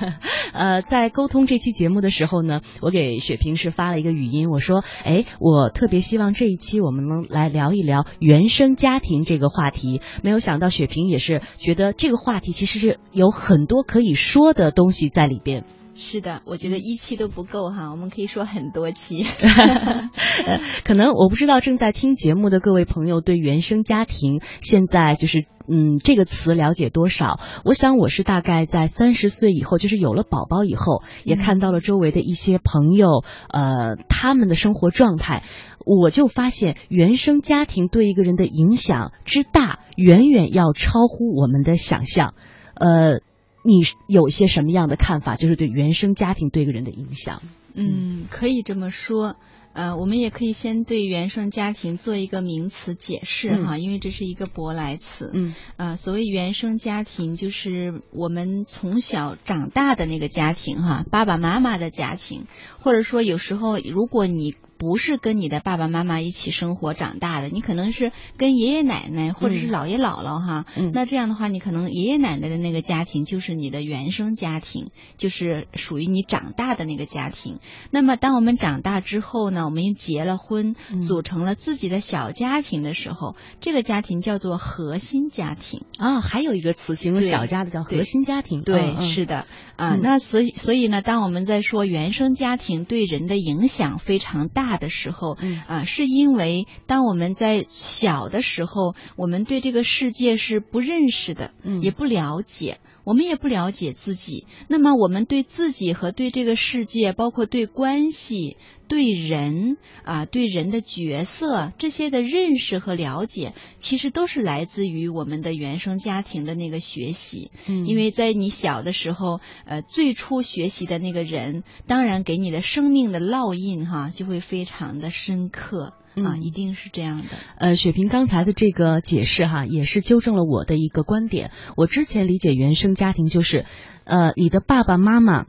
呃，在沟通这期节目的时候呢，我给雪萍是发了一个语音，我说，哎，我特别希望这一期我们能来聊一聊原生家庭这个话题。没有想到雪萍也是觉得这个话题其实是有很多可以说的东西在里边。是的，我觉得一期都不够哈，我们可以说很多期。可能我不知道正在听节目的各位朋友对原生家庭现在就是嗯这个词了解多少？我想我是大概在三十岁以后，就是有了宝宝以后，也看到了周围的一些朋友呃他们的生活状态，我就发现原生家庭对一个人的影响之大，远远要超乎我们的想象。呃。你有些什么样的看法？就是对原生家庭对个人的影响？嗯，可以这么说。呃，我们也可以先对原生家庭做一个名词解释哈，因为这是一个舶来词。嗯。呃，所谓原生家庭，就是我们从小长大的那个家庭哈，爸爸妈妈的家庭，或者说有时候如果你。不是跟你的爸爸妈妈一起生活长大的，你可能是跟爷爷奶奶或者是姥爷姥姥哈。嗯。那这样的话，你可能爷爷奶奶的那个家庭就是你的原生家庭，就是属于你长大的那个家庭。那么，当我们长大之后呢，我们结了婚，组成了自己的小家庭的时候，这个家庭叫做核心家庭啊。还有一个词形容小家的叫核心家庭。对，是的啊。那所以，所以呢，当我们在说原生家庭对人的影响非常大。的时候，啊，是因为当我们在小的时候，我们对这个世界是不认识的，嗯，也不了解，我们也不了解自己。那么，我们对自己和对这个世界，包括对关系、对人啊、对人的角色这些的认识和了解，其实都是来自于我们的原生家庭的那个学习。嗯，因为在你小的时候，呃，最初学习的那个人，当然给你的生命的烙印哈，就会非。非常的深刻啊，一定是这样的。呃，雪萍刚才的这个解释哈，也是纠正了我的一个观点。我之前理解原生家庭就是，呃，你的爸爸妈妈。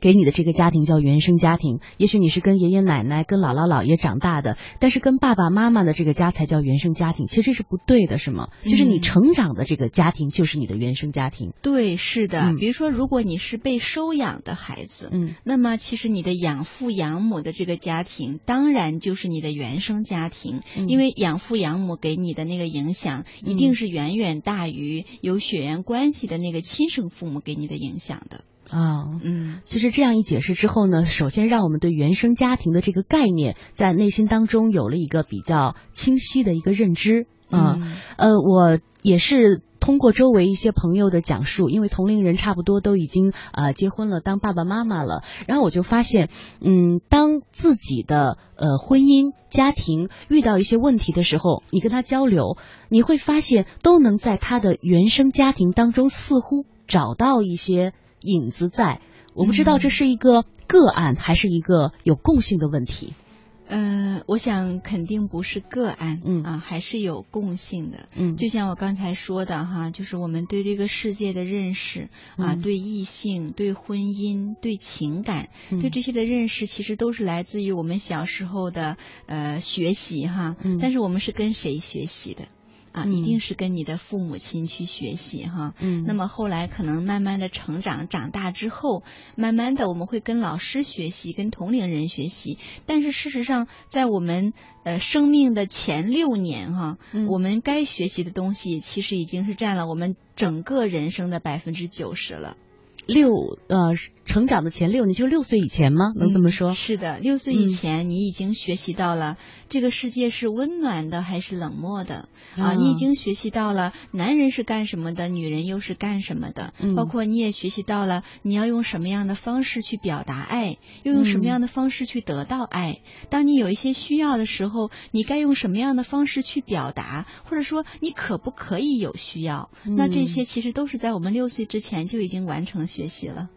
给你的这个家庭叫原生家庭，也许你是跟爷爷奶奶、跟姥姥姥爷长大的，但是跟爸爸妈妈的这个家才叫原生家庭，其实这是不对的，是吗？就是你成长的这个家庭就是你的原生家庭。对，是的。比如说，如果你是被收养的孩子，嗯，那么其实你的养父养母的这个家庭，当然就是你的原生家庭，因为养父养母给你的那个影响，一定是远远大于有血缘关系的那个亲生父母给你的影响的。啊，嗯，其实这样一解释之后呢，首先让我们对原生家庭的这个概念在内心当中有了一个比较清晰的一个认知啊。呃，我也是通过周围一些朋友的讲述，因为同龄人差不多都已经呃结婚了，当爸爸妈妈了，然后我就发现，嗯，当自己的呃婚姻家庭遇到一些问题的时候，你跟他交流，你会发现都能在他的原生家庭当中似乎找到一些。影子在，我不知道这是一个个案还是一个有共性的问题。嗯，我想肯定不是个案，嗯啊，还是有共性的。嗯，就像我刚才说的哈，就是我们对这个世界的认识啊，对异性、对婚姻、对情感、对这些的认识，其实都是来自于我们小时候的呃学习哈。嗯，但是我们是跟谁学习的？啊，一定是跟你的父母亲去学习哈。嗯，那么后来可能慢慢的成长，长大之后，慢慢的我们会跟老师学习，跟同龄人学习。但是事实上，在我们呃生命的前六年哈，我们该学习的东西其实已经是占了我们整个人生的百分之九十了。六呃，成长的前六年就六岁以前吗？能这么说？是的，六岁以前你已经学习到了这个世界是温暖的还是冷漠的啊？你已经学习到了男人是干什么的，女人又是干什么的？包括你也学习到了你要用什么样的方式去表达爱，又用什么样的方式去得到爱。当你有一些需要的时候，你该用什么样的方式去表达，或者说你可不可以有需要？那这些其实都是在我们六岁之前就已经完成。学习了，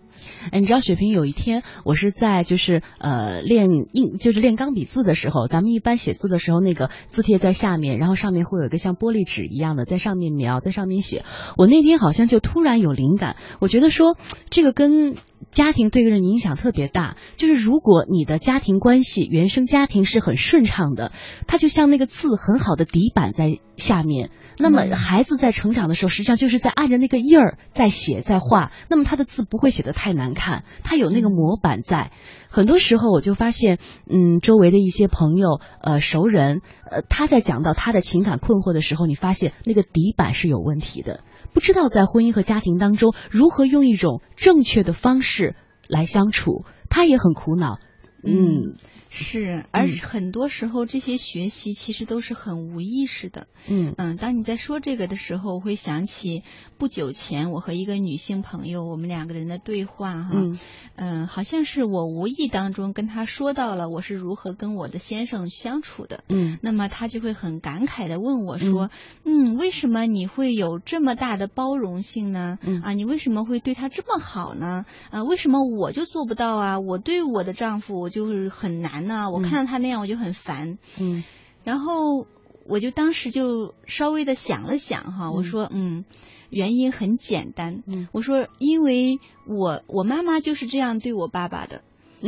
哎，你知道雪萍有一天，我是在就是呃练硬，就是练钢笔字的时候，咱们一般写字的时候，那个字帖在下面，然后上面会有一个像玻璃纸一样的，在上面描，在上面写。我那天好像就突然有灵感，我觉得说这个跟家庭对个人影响特别大。就是如果你的家庭关系、原生家庭是很顺畅的，它就像那个字很好的底板在下面。那么孩子在成长的时候，实际上就是在按着那个印儿在写在画，那么他的字不会写的太难看，他有那个模板在。很多时候我就发现，嗯，周围的一些朋友、呃熟人，呃他在讲到他的情感困惑的时候，你发现那个底板是有问题的，不知道在婚姻和家庭当中如何用一种正确的方式来相处，他也很苦恼，嗯。是，而很多时候这些学习其实都是很无意识的。嗯嗯，当你在说这个的时候，我会想起不久前我和一个女性朋友我们两个人的对话哈。嗯嗯，好像是我无意当中跟她说到了我是如何跟我的先生相处的。嗯，那么她就会很感慨的问我说：“嗯，为什么你会有这么大的包容性呢？嗯啊，你为什么会对他这么好呢？啊，为什么我就做不到啊？我对我的丈夫我就是很难。”呐我看到他那样我就很烦，嗯，然后我就当时就稍微的想了想哈，我说嗯，原因很简单，嗯，我说因为我我妈妈就是这样对我爸爸的，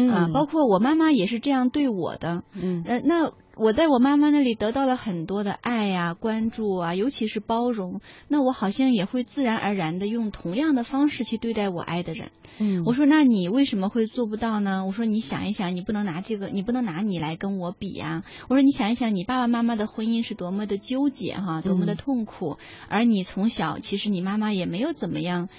啊，包括我妈妈也是这样对我的，嗯，呃那。我在我妈妈那里得到了很多的爱呀、关注啊，尤其是包容。那我好像也会自然而然的用同样的方式去对待我爱的人。嗯，我说那你为什么会做不到呢？我说你想一想，你不能拿这个，你不能拿你来跟我比呀。我说你想一想，你爸爸妈妈的婚姻是多么的纠结哈，多么的痛苦，而你从小其实你妈妈也没有怎么样。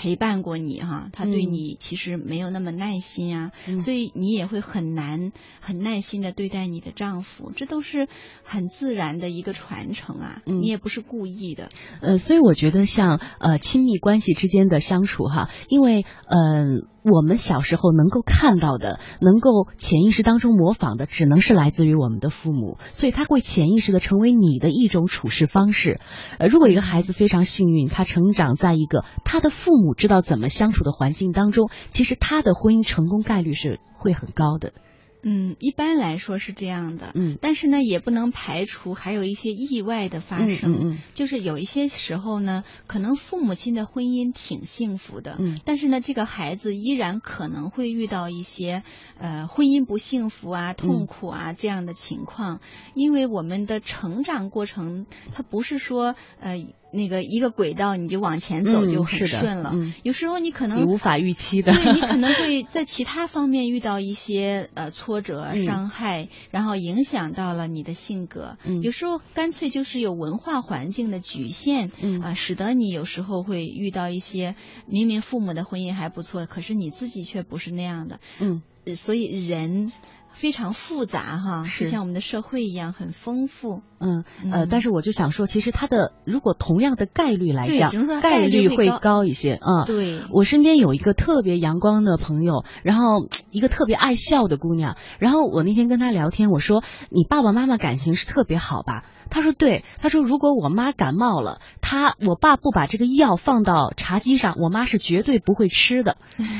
陪伴过你哈，他对你其实没有那么耐心啊，所以你也会很难很耐心的对待你的丈夫，这都是很自然的一个传承啊，你也不是故意的。呃，所以我觉得像呃亲密关系之间的相处哈，因为嗯。我们小时候能够看到的，能够潜意识当中模仿的，只能是来自于我们的父母，所以他会潜意识的成为你的一种处事方式。呃，如果一个孩子非常幸运，他成长在一个他的父母知道怎么相处的环境当中，其实他的婚姻成功概率是会很高的。嗯，一般来说是这样的。嗯，但是呢，也不能排除还有一些意外的发生。嗯嗯。就是有一些时候呢，可能父母亲的婚姻挺幸福的。嗯。但是呢，这个孩子依然可能会遇到一些呃婚姻不幸福啊、痛苦啊这样的情况，因为我们的成长过程，它不是说呃。那个一个轨道你就往前走就很顺了，有时候你可能无法预期的，对你可能 会在其他方面遇到一些呃挫折、伤害，然后影响到了你的性格。有时候干脆就是有文化环境的局限，啊，使得你有时候会遇到一些明明父母的婚姻还不错，可是你自己却不是那样的。嗯，所以人。非常复杂哈，是像我们的社会一样很丰富。嗯呃，但是我就想说，其实它的如果同样的概率来讲，概率会高一些啊。对，我身边有一个特别阳光的朋友，然后一个特别爱笑的姑娘，然后我那天跟她聊天，我说你爸爸妈妈感情是特别好吧？他说对，他说如果我妈感冒了，他我爸不把这个药放到茶几上，我妈是绝对不会吃的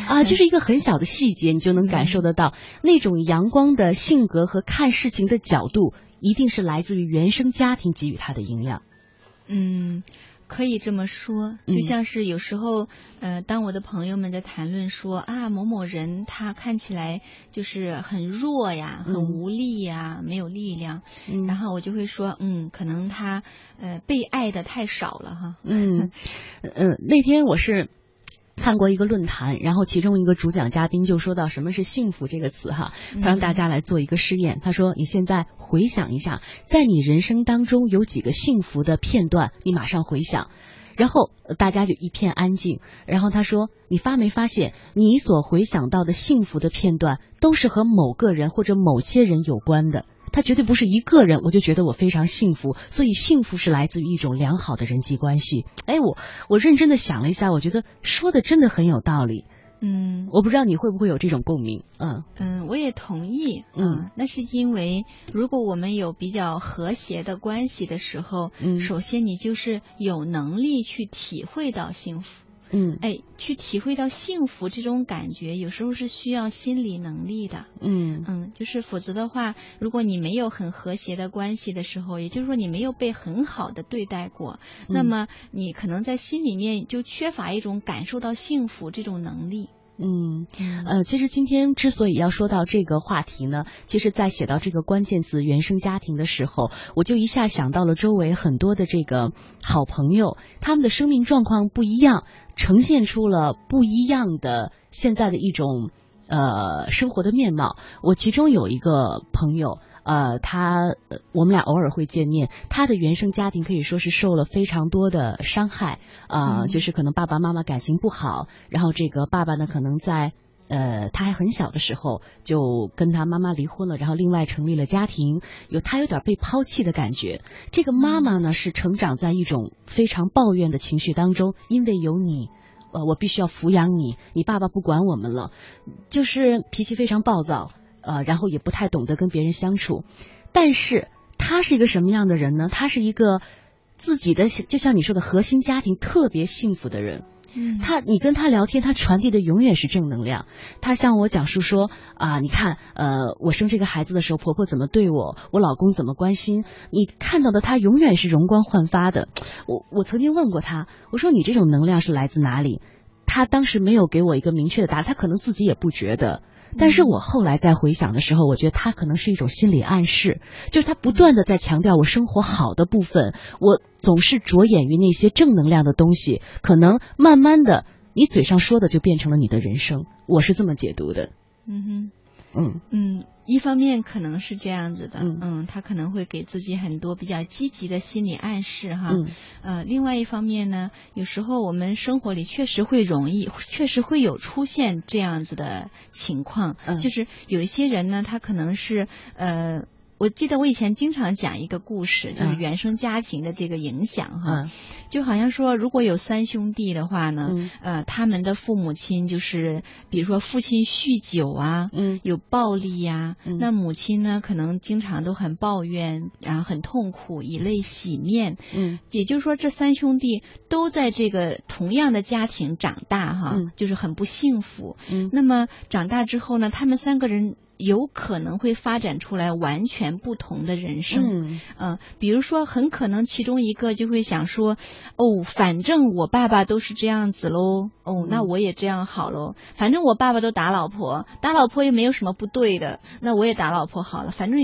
啊，就是一个很小的细节，你就能感受得到那种阳光的性格和看事情的角度，一定是来自于原生家庭给予他的营养。嗯。可以这么说，就像是有时候，呃，当我的朋友们在谈论说啊，某某人他看起来就是很弱呀，很无力呀，没有力量，然后我就会说，嗯，可能他呃被爱的太少了哈。嗯嗯，那天我是。看过一个论坛，然后其中一个主讲嘉宾就说到什么是幸福这个词哈，他让大家来做一个试验。他说：“你现在回想一下，在你人生当中有几个幸福的片段，你马上回想。”然后大家就一片安静。然后他说：“你发没发现，你所回想到的幸福的片段，都是和某个人或者某些人有关的。”他绝对不是一个人，我就觉得我非常幸福。所以幸福是来自于一种良好的人际关系。哎，我我认真的想了一下，我觉得说的真的很有道理。嗯，我不知道你会不会有这种共鸣。嗯嗯，我也同意。嗯，那是因为如果我们有比较和谐的关系的时候，嗯，首先你就是有能力去体会到幸福。嗯，哎，去体会到幸福这种感觉，有时候是需要心理能力的。嗯嗯，就是否则的话，如果你没有很和谐的关系的时候，也就是说你没有被很好的对待过，那么你可能在心里面就缺乏一种感受到幸福这种能力。嗯，呃，其实今天之所以要说到这个话题呢，其实，在写到这个关键词“原生家庭”的时候，我就一下想到了周围很多的这个好朋友，他们的生命状况不一样，呈现出了不一样的现在的一种呃生活的面貌。我其中有一个朋友。呃，他我们俩偶尔会见面。他的原生家庭可以说是受了非常多的伤害啊，就是可能爸爸妈妈感情不好，然后这个爸爸呢，可能在呃他还很小的时候就跟他妈妈离婚了，然后另外成立了家庭，有他有点被抛弃的感觉。这个妈妈呢是成长在一种非常抱怨的情绪当中，因为有你，呃，我必须要抚养你，你爸爸不管我们了，就是脾气非常暴躁。呃，然后也不太懂得跟别人相处，但是他是一个什么样的人呢？他是一个自己的，就像你说的核心家庭特别幸福的人。嗯，他你跟他聊天，他传递的永远是正能量。他向我讲述说啊，你看，呃，我生这个孩子的时候，婆婆怎么对我，我老公怎么关心。你看到的他永远是容光焕发的。我我曾经问过他，我说你这种能量是来自哪里？他当时没有给我一个明确的答案，他可能自己也不觉得。但是我后来在回想的时候，我觉得他可能是一种心理暗示，就是他不断的在强调我生活好的部分，我总是着眼于那些正能量的东西，可能慢慢的，你嘴上说的就变成了你的人生，我是这么解读的。嗯哼。嗯嗯，一方面可能是这样子的，嗯，他可能会给自己很多比较积极的心理暗示哈，呃，另外一方面呢，有时候我们生活里确实会容易，确实会有出现这样子的情况，就是有一些人呢，他可能是呃。我记得我以前经常讲一个故事，就是原生家庭的这个影响哈，就好像说如果有三兄弟的话呢，呃，他们的父母亲就是，比如说父亲酗酒啊，嗯，有暴力呀，那母亲呢可能经常都很抱怨，然后很痛苦，以泪洗面，嗯，也就是说这三兄弟都在这个同样的家庭长大哈，就是很不幸福，嗯，那么长大之后呢，他们三个人。有可能会发展出来完全不同的人生，嗯，比如说，很可能其中一个就会想说，哦，反正我爸爸都是这样子喽，哦，那我也这样好喽，反正我爸爸都打老婆，打老婆又没有什么不对的，那我也打老婆好了，反正。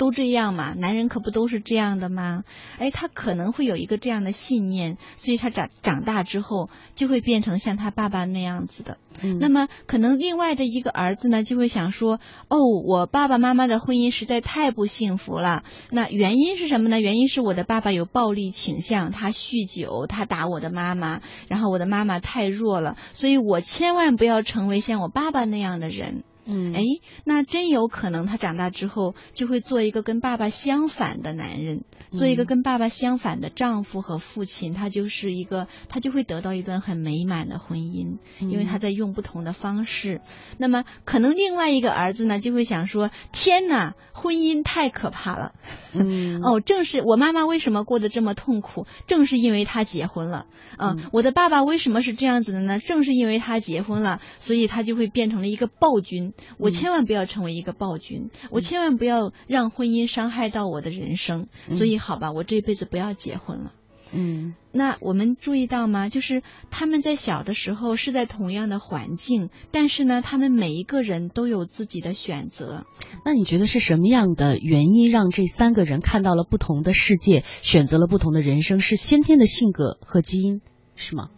都这样嘛，男人可不都是这样的吗？哎，他可能会有一个这样的信念，所以他长长大之后就会变成像他爸爸那样子的。嗯，那么可能另外的一个儿子呢，就会想说，哦，我爸爸妈妈的婚姻实在太不幸福了。那原因是什么呢？原因是我的爸爸有暴力倾向，他酗酒，他打我的妈妈，然后我的妈妈太弱了，所以我千万不要成为像我爸爸那样的人。嗯，哎，那真有可能他长大之后就会做一个跟爸爸相反的男人，做一个跟爸爸相反的丈夫和父亲，他就是一个，他就会得到一段很美满的婚姻，因为他在用不同的方式。那么可能另外一个儿子呢，就会想说：天哪，婚姻太可怕了。嗯，哦，正是我妈妈为什么过得这么痛苦，正是因为她结婚了。啊，我的爸爸为什么是这样子的呢？正是因为他结婚了，所以他就会变成了一个暴君。我千万不要成为一个暴君，我千万不要让婚姻伤害到我的人生。所以，好吧，我这辈子不要结婚了。嗯，那我们注意到吗？就是他们在小的时候是在同样的环境，但是呢，他们每一个人都有自己的选择。那你觉得是什么样的原因让这三个人看到了不同的世界，选择了不同的人生？是先天的性格和基因，是吗？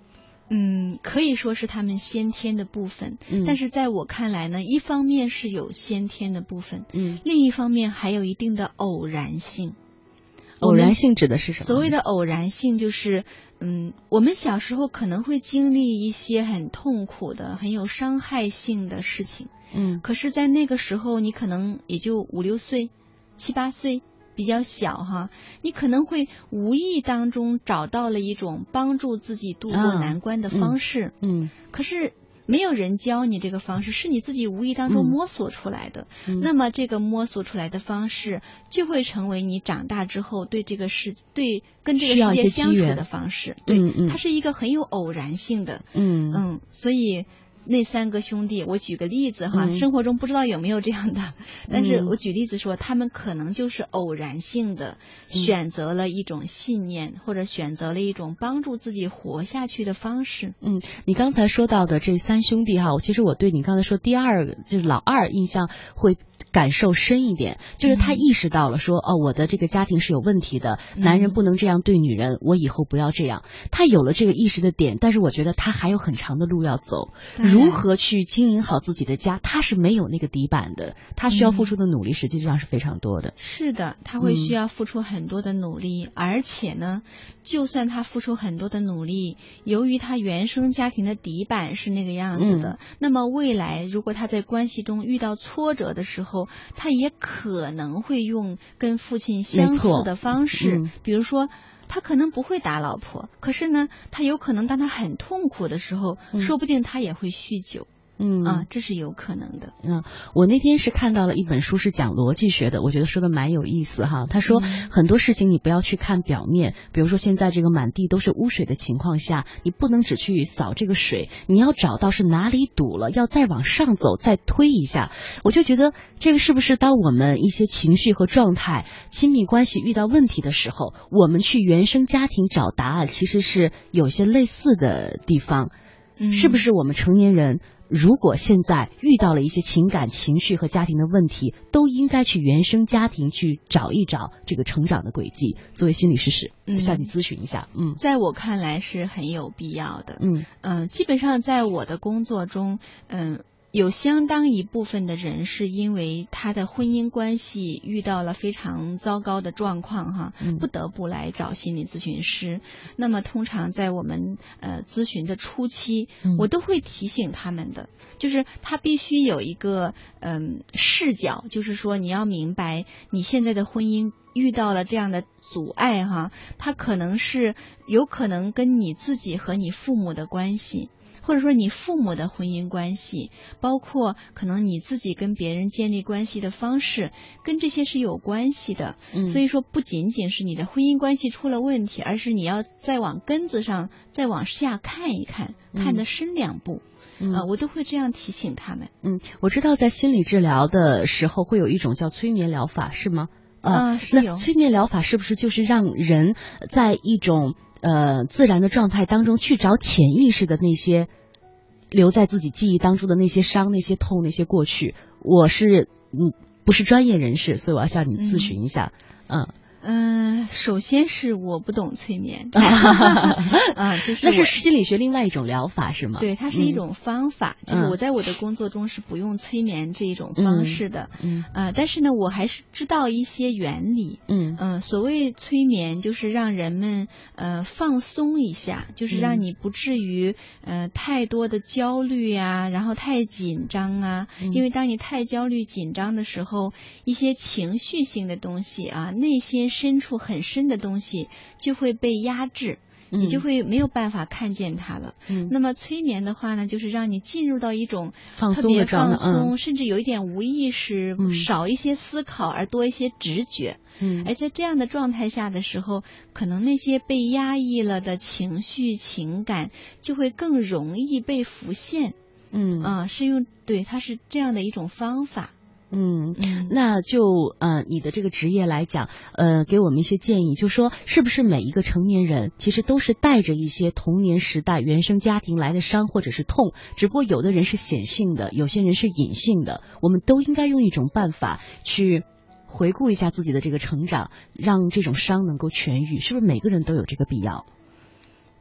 嗯，可以说是他们先天的部分，但是在我看来呢，一方面是有先天的部分，嗯，另一方面还有一定的偶然性。偶然性指的是什么？所谓的偶然性就是，嗯，我们小时候可能会经历一些很痛苦的、很有伤害性的事情，嗯，可是，在那个时候，你可能也就五六岁、七八岁。比较小哈，你可能会无意当中找到了一种帮助自己度过难关的方式，嗯，可是没有人教你这个方式，是你自己无意当中摸索出来的。那么这个摸索出来的方式，就会成为你长大之后对这个世对跟这个世界相处的方式。对，嗯它是一个很有偶然性的。嗯嗯，所以。那三个兄弟，我举个例子哈，生活中不知道有没有这样的，但是我举例子说，他们可能就是偶然性的选择了一种信念，或者选择了一种帮助自己活下去的方式。嗯，你刚才说到的这三兄弟哈，其实我对你刚才说第二个就是老二印象会。感受深一点，就是他意识到了说，哦，我的这个家庭是有问题的，男人不能这样对女人，我以后不要这样。他有了这个意识的点，但是我觉得他还有很长的路要走。如何去经营好自己的家，他是没有那个底板的，他需要付出的努力实际上是非常多的。是的，他会需要付出很多的努力，而且呢，就算他付出很多的努力，由于他原生家庭的底板是那个样子的，那么未来如果他在关系中遇到挫折的时候，他也可能会用跟父亲相似的方式，比如说，他可能不会打老婆，可是呢，他有可能当他很痛苦的时候，说不定他也会酗酒。嗯啊，这是有可能的。嗯，我那天是看到了一本书，是讲逻辑学的，我觉得说的蛮有意思哈。他说很多事情你不要去看表面，比如说现在这个满地都是污水的情况下，你不能只去扫这个水，你要找到是哪里堵了，要再往上走，再推一下。我就觉得这个是不是当我们一些情绪和状态、亲密关系遇到问题的时候，我们去原生家庭找答案，其实是有些类似的地方。是不是我们成年人？如果现在遇到了一些情感、情绪和家庭的问题，都应该去原生家庭去找一找这个成长的轨迹。作为心理师时，向你咨询一下。嗯，在我看来是很有必要的。嗯嗯，基本上在我的工作中，嗯。有相当一部分的人是因为他的婚姻关系遇到了非常糟糕的状况，哈，不得不来找心理咨询师。那么，通常在我们呃咨询的初期，我都会提醒他们的，就是他必须有一个嗯视角，就是说你要明白你现在的婚姻遇到了这样的阻碍，哈，他可能是有可能跟你自己和你父母的关系。或者说你父母的婚姻关系，包括可能你自己跟别人建立关系的方式，跟这些是有关系的。嗯，所以说不仅仅是你的婚姻关系出了问题，而是你要再往根子上再往下看一看，看得深两步。啊，我都会这样提醒他们。嗯，我知道在心理治疗的时候会有一种叫催眠疗法，是吗？啊，是有。催眠疗法是不是就是让人在一种？呃，自然的状态当中去找潜意识的那些留在自己记忆当中的那些伤、那些痛、那些过去。我是嗯，不是专业人士，所以我要向你咨询一下，嗯。嗯，首先是我不懂催眠，啊，就是那是心理学另外一种疗法是吗？对，它是一种方法，就是我在我的工作中是不用催眠这一种方式的，嗯，啊，但是呢，我还是知道一些原理，嗯。嗯，所谓催眠就是让人们呃放松一下，就是让你不至于呃太多的焦虑啊，然后太紧张啊，因为当你太焦虑紧张的时候，一些情绪性的东西啊，内心。深处很深的东西就会被压制，你就会没有办法看见它了。嗯，那么催眠的话呢，就是让你进入到一种特别放松，甚至有一点无意识，少一些思考而多一些直觉。嗯，而在这样的状态下的时候，可能那些被压抑了的情绪情感就会更容易被浮现。嗯啊，是用对，它是这样的一种方法。嗯，那就呃，你的这个职业来讲，呃，给我们一些建议，就说是不是每一个成年人其实都是带着一些童年时代原生家庭来的伤或者是痛，只不过有的人是显性的，有些人是隐性的，我们都应该用一种办法去回顾一下自己的这个成长，让这种伤能够痊愈，是不是每个人都有这个必要？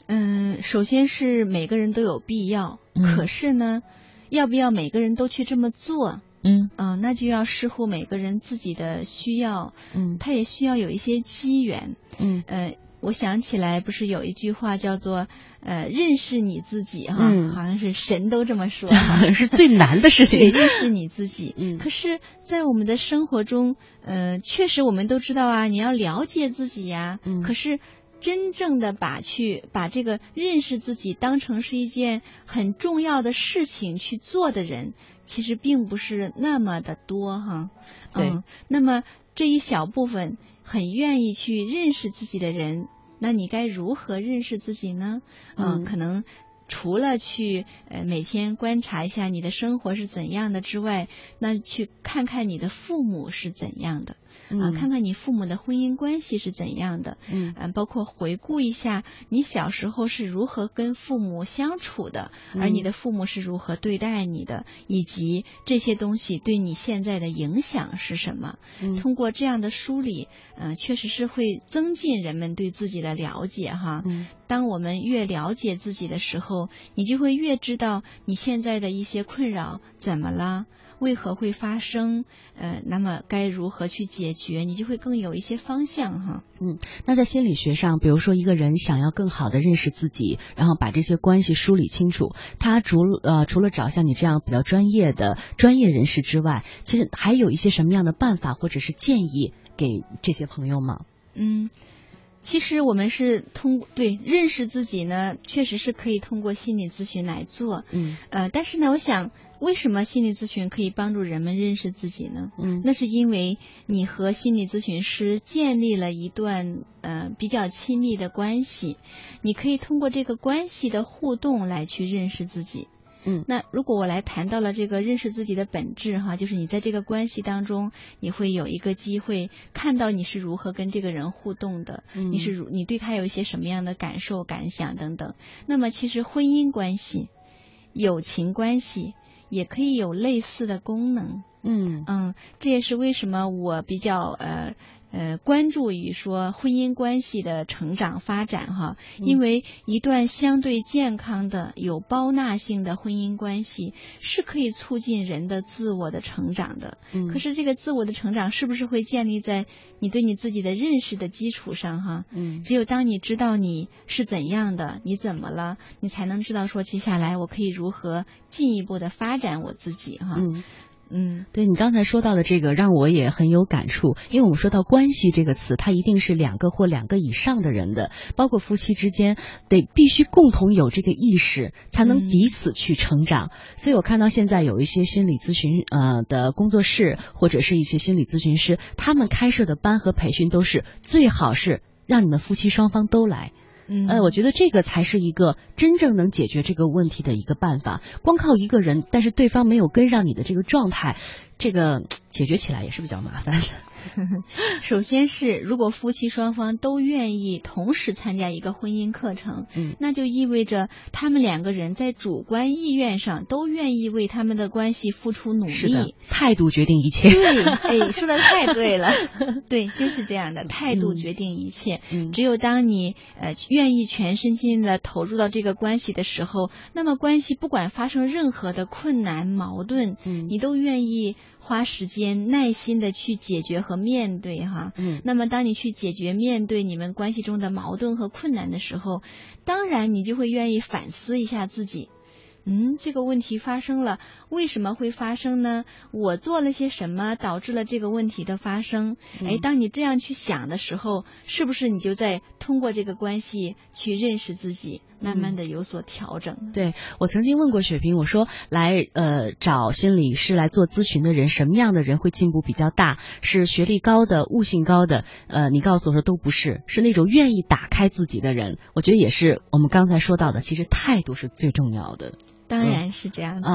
嗯，首先是每个人都有必要，可是呢，要不要每个人都去这么做？嗯。啊，那就要视乎每个人自己的需要，嗯，他也需要有一些机缘，嗯。呃，我想起来不是有一句话叫做呃认识你自己哈，好像是神都这么说，是最难的事情，认识你自己。嗯，可是，在我们的生活中，呃，确实我们都知道啊，你要了解自己呀，嗯，可是。真正的把去把这个认识自己当成是一件很重要的事情去做的人，其实并不是那么的多哈。嗯，那么这一小部分很愿意去认识自己的人，那你该如何认识自己呢？嗯，可能。除了去呃每天观察一下你的生活是怎样的之外，那去看看你的父母是怎样的。啊，看看你父母的婚姻关系是怎样的，嗯，包括回顾一下你小时候是如何跟父母相处的，而你的父母是如何对待你的，以及这些东西对你现在的影响是什么。通过这样的梳理，嗯，确实是会增进人们对自己的了解哈。当我们越了解自己的时候，你就会越知道你现在的一些困扰怎么了。为何会发生？呃，那么该如何去解决？你就会更有一些方向哈。嗯，那在心理学上，比如说一个人想要更好的认识自己，然后把这些关系梳理清楚，他除呃除了找像你这样比较专业的专业人士之外，其实还有一些什么样的办法或者是建议给这些朋友吗？嗯。其实我们是通对认识自己呢，确实是可以通过心理咨询来做。嗯，呃，但是呢，我想为什么心理咨询可以帮助人们认识自己呢？嗯，那是因为你和心理咨询师建立了一段呃比较亲密的关系，你可以通过这个关系的互动来去认识自己。嗯，那如果我来谈到了这个认识自己的本质哈，就是你在这个关系当中，你会有一个机会看到你是如何跟这个人互动的，你是如你对他有一些什么样的感受、感想等等。那么其实婚姻关系、友情关系也可以有类似的功能。嗯嗯，这也是为什么我比较呃。呃，关注于说婚姻关系的成长发展哈，因为一段相对健康的、有包纳性的婚姻关系是可以促进人的自我的成长的。嗯，可是这个自我的成长是不是会建立在你对你自己的认识的基础上哈？嗯，只有当你知道你是怎样的，你怎么了，你才能知道说接下来我可以如何进一步的发展我自己哈。嗯。嗯，对你刚才说到的这个，让我也很有感触。因为我们说到关系这个词，它一定是两个或两个以上的人的，包括夫妻之间，得必须共同有这个意识，才能彼此去成长。所以我看到现在有一些心理咨询呃的工作室，或者是一些心理咨询师，他们开设的班和培训都是最好是让你们夫妻双方都来。嗯呃，我觉得这个才是一个真正能解决这个问题的一个办法。光靠一个人，但是对方没有跟上你的这个状态，这个解决起来也是比较麻烦的。首先是，如果夫妻双方都愿意同时参加一个婚姻课程，嗯，那就意味着他们两个人在主观意愿上都愿意为他们的关系付出努力。态度决定一切。对，哎，说的太对了，对，就是这样的，态度决定一切。嗯，只有当你呃愿意全身心的投入到这个关系的时候，那么关系不管发生任何的困难矛盾，嗯，你都愿意。花时间耐心的去解决和面对哈，嗯，那么当你去解决面对你们关系中的矛盾和困难的时候，当然你就会愿意反思一下自己。嗯，这个问题发生了，为什么会发生呢？我做了些什么导致了这个问题的发生？哎，当你这样去想的时候，是不是你就在通过这个关系去认识自己，慢慢的有所调整？对我曾经问过雪萍，我说来呃找心理师来做咨询的人，什么样的人会进步比较大？是学历高的、悟性高的？呃，你告诉我说都不是，是那种愿意打开自己的人。我觉得也是我们刚才说到的，其实态度是最重要的。当然是这样子。